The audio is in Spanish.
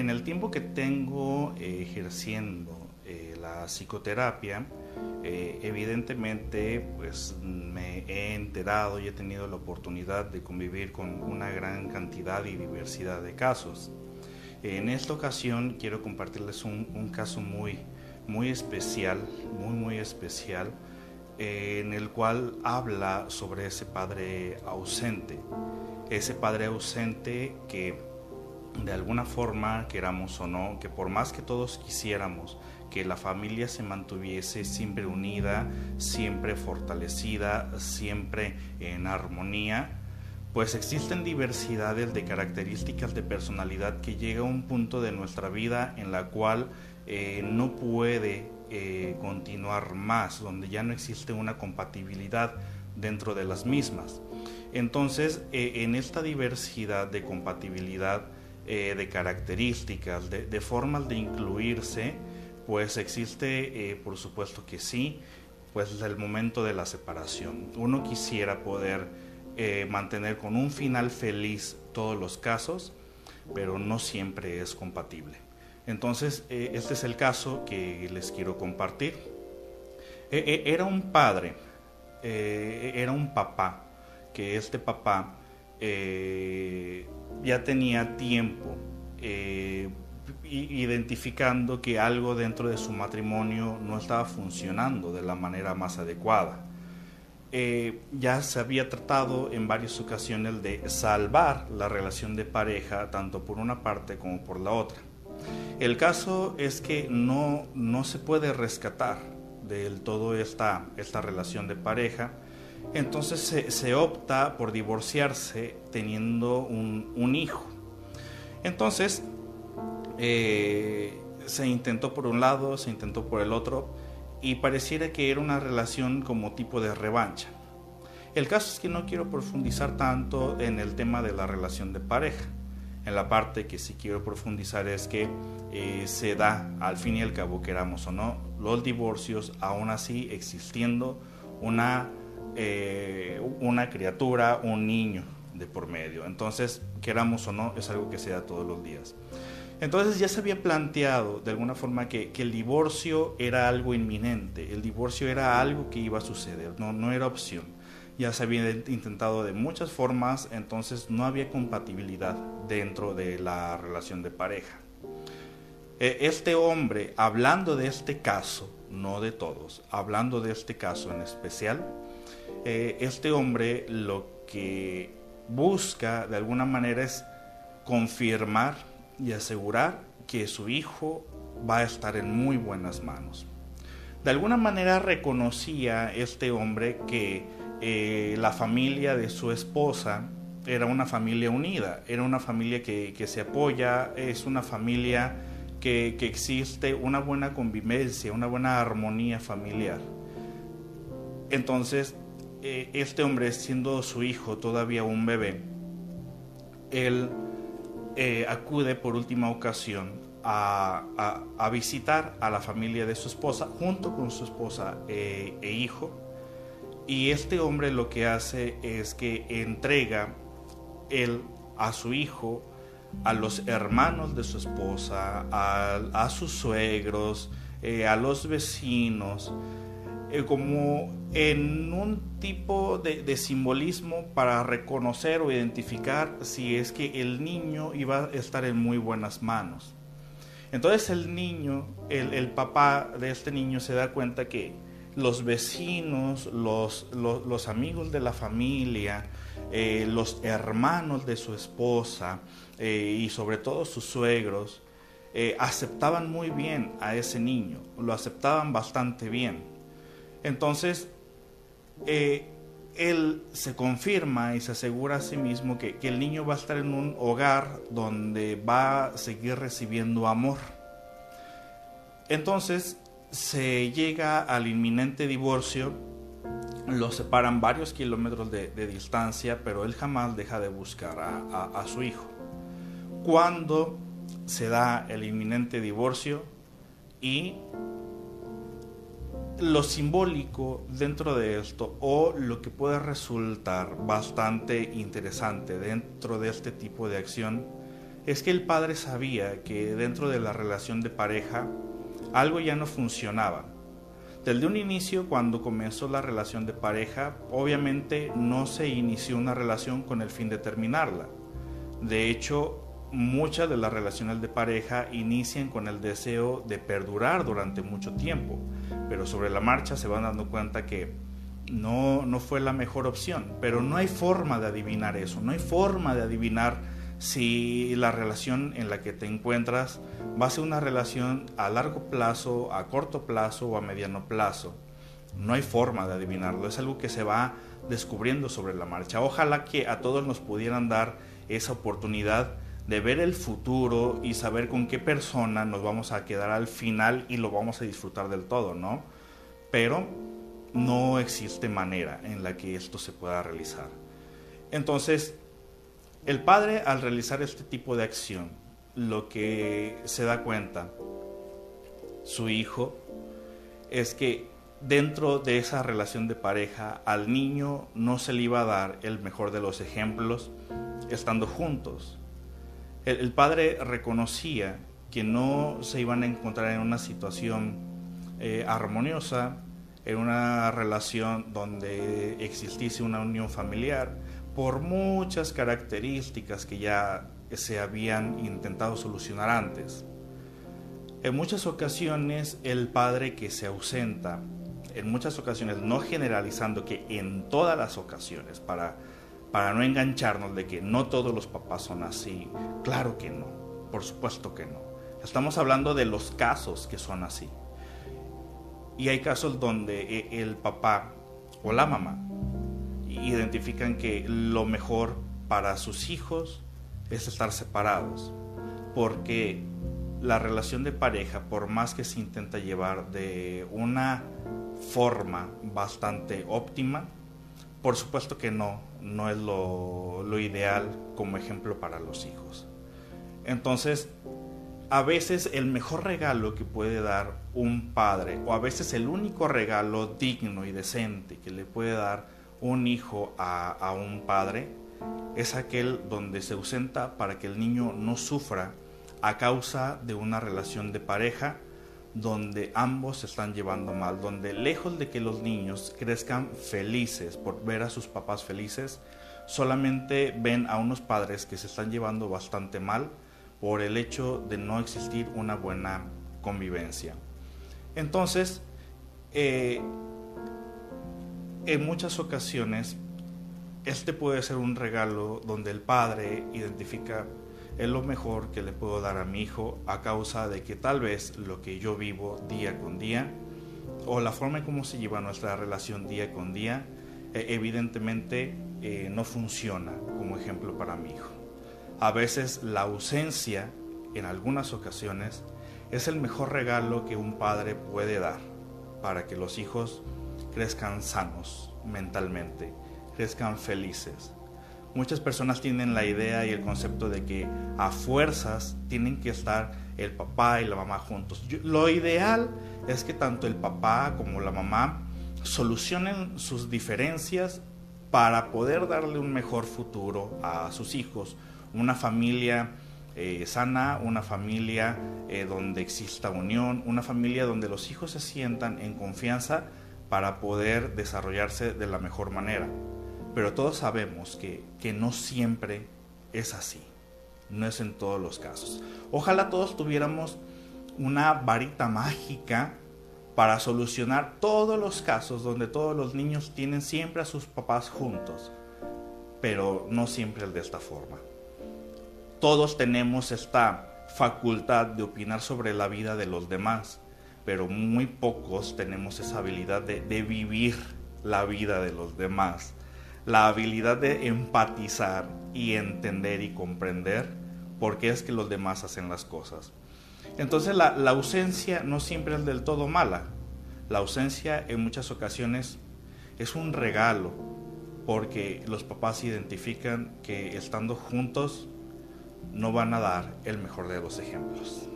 en el tiempo que tengo eh, ejerciendo eh, la psicoterapia, eh, evidentemente pues me he enterado y he tenido la oportunidad de convivir con una gran cantidad y diversidad de casos. En esta ocasión quiero compartirles un, caso muy, muy especial, muy, muy especial, en el cual habla sobre ese padre ausente. Ese padre ausente que de alguna forma, queramos o no, que por más que todos quisiéramos que la familia se mantuviese siempre unida, siempre fortalecida, siempre en armonía, pues existen diversidades de características de personalidad que llega a un punto de nuestra vida en la cual eh, no puede eh, continuar más, donde ya no existe una compatibilidad dentro de las mismas. Entonces, eh, en esta diversidad de compatibilidad, de características, de, formas de incluirse, pues existe, por supuesto que sí, pues el momento de la separación. Uno quisiera poder eh, mantener con un final feliz todos los casos, pero no siempre es compatible. Entonces, eh, este es el caso que les quiero compartir. E, e, era un padre, eh, era un papá, que este papá ya tenía tiempo identificando que algo dentro de su matrimonio no estaba funcionando de la manera más adecuada. Eh, ya se había tratado en varias ocasiones de salvar la relación de pareja, tanto por una parte como por la otra. El caso es que no, no se puede rescatar del todo esta, esta relación de pareja, entonces se, opta por divorciarse teniendo un, hijo. Entonces, eh, se intentó por un lado, se intentó por el otro, y pareciera que era una relación como tipo de revancha. El caso es que no quiero profundizar tanto en el tema de la relación de pareja. En la parte que sí quiero profundizar es que eh, se da, al fin y al cabo, queramos o no, los divorcios, aún así existiendo una, eh, una criatura, un niño de por medio. Entonces, queramos o no, es algo que se da todos los días. Entonces ya se había planteado de alguna forma que, el divorcio era algo inminente, el divorcio era algo que iba a suceder, no, no era opción. Ya se había intentado de muchas formas, entonces no había compatibilidad dentro de la relación de pareja. E, este hombre, hablando de este caso, no de todos, hablando de este caso en especial, eh, este hombre lo que busca de alguna manera es confirmar y asegurar que su hijo va a estar en muy buenas manos. De alguna manera reconocía este hombre que eh, la familia de su esposa era una familia unida, era una familia que, se apoya, es una familia que, existe una buena convivencia, una buena armonía familiar. Entonces, eh, este hombre, siendo su hijo todavía un bebé, él eh, acude por última ocasión a, visitar a la familia de su esposa junto con su esposa eh, e hijo. Y este hombre lo que hace es que entrega él a su hijo, a los hermanos de su esposa, a, sus suegros, eh, a los vecinos, eh, como en un tipo de, simbolismo para reconocer o identificar si es que el niño iba a estar en muy buenas manos. Entonces el niño, el, papá de este niño se da cuenta que los vecinos, los, amigos de la familia, eh, los hermanos de su esposa eh, y sobre todo sus suegros, aceptaban muy bien a ese niño, lo aceptaban bastante bien. Entonces, eh, él se confirma y se asegura a sí mismo que, el niño va a estar en un hogar donde va a seguir recibiendo amor. Entonces se llega al inminente divorcio, lo separan varios kilómetros de, distancia, pero él jamás deja de buscar a su hijo. Cuando se da el inminente divorcio y lo simbólico dentro de esto o lo que puede resultar bastante interesante dentro de este tipo de acción es que el padre sabía que dentro de la relación de pareja algo ya no funcionaba. Desde un inicio, cuando comenzó la relación de pareja, obviamente no se inició una relación con el fin de terminarla. De hecho, muchas de las relaciones de pareja inician con el deseo de perdurar durante mucho tiempo, pero sobre la marcha se van dando cuenta que no, no fue la mejor opción. Pero no hay forma de adivinar eso, no hay forma de adivinar si la relación en la que te encuentras va a ser una relación a largo plazo, a corto plazo o a mediano plazo. No hay forma de adivinarlo, es algo que se va descubriendo sobre la marcha. Ojalá que a todos nos pudieran dar esa oportunidad de ver el futuro y saber con qué persona nos vamos a quedar al final y lo vamos a disfrutar del todo, ¿no? Pero no existe manera en la que esto se pueda realizar. Entonces, el padre al realizar este tipo de acción, lo que se da cuenta su hijo es que dentro de esa relación de pareja al niño no se le iba a dar el mejor de los ejemplos estando juntos. El, padre reconocía que no se iban a encontrar en una situación eh, armoniosa, en una relación donde existiese una unión familiar, por muchas características que ya se habían intentado solucionar antes. En muchas ocasiones el padre que se ausenta, en muchas ocasiones, no generalizando que en todas las ocasiones, para, para no engancharnos de que no todos los papás son así, claro que no, por supuesto que no. Estamos hablando de los casos que son así. Y hay casos donde e, el papá o la mamá identifican que lo mejor para sus hijos es estar separados, porque la relación de pareja, por más que se intenta llevar de una forma bastante óptima, por supuesto que no, no es lo, ideal como ejemplo para los hijos. Entonces, a veces el mejor regalo que puede dar un padre, o a veces el único regalo digno y decente que le puede dar un hijo a, un padre es aquel donde se ausenta para que el niño no sufra a causa de una relación de pareja donde ambos se están llevando mal, donde lejos de que los niños crezcan felices por ver a sus papás felices, solamente ven a unos padres que se están llevando bastante mal por el hecho de no existir una buena convivencia. Entonces, eh, en muchas ocasiones este puede ser un regalo donde el padre identifica es lo mejor que le puedo dar a mi hijo a causa de que tal vez lo que yo vivo día con día o la forma en cómo se lleva nuestra relación día con día e, evidentemente eh, no funciona como ejemplo para mi hijo. A veces la ausencia en algunas ocasiones es el mejor regalo que un padre puede dar para que los hijos crezcan sanos mentalmente, crezcan felices. Muchas personas tienen la idea y el concepto de que a fuerzas tienen que estar el papá y la mamá juntos. lo ideal es que tanto el papá como la mamá solucionen sus diferencias para poder darle un mejor futuro a sus hijos. Una familia eh, sana, una familia eh, donde exista unión, una familia donde los hijos se sientan en confianza para poder desarrollarse de la mejor manera. Pero todos sabemos que, que no siempre es así, no es en todos los casos. Ojalá todos tuviéramos una varita mágica para solucionar todos los casos donde todos los niños tienen siempre a sus papás juntos, pero no siempre de esta forma. Todos tenemos esta facultad de opinar sobre la vida de los demás, pero muy pocos tenemos esa habilidad de, vivir la vida de los demás, la habilidad de empatizar y entender y comprender por qué es que los demás hacen las cosas. Entonces la, la, ausencia no siempre es del todo mala. La ausencia en muchas ocasiones es un regalo porque los papás identifican que estando juntos no van a dar el mejor de los ejemplos.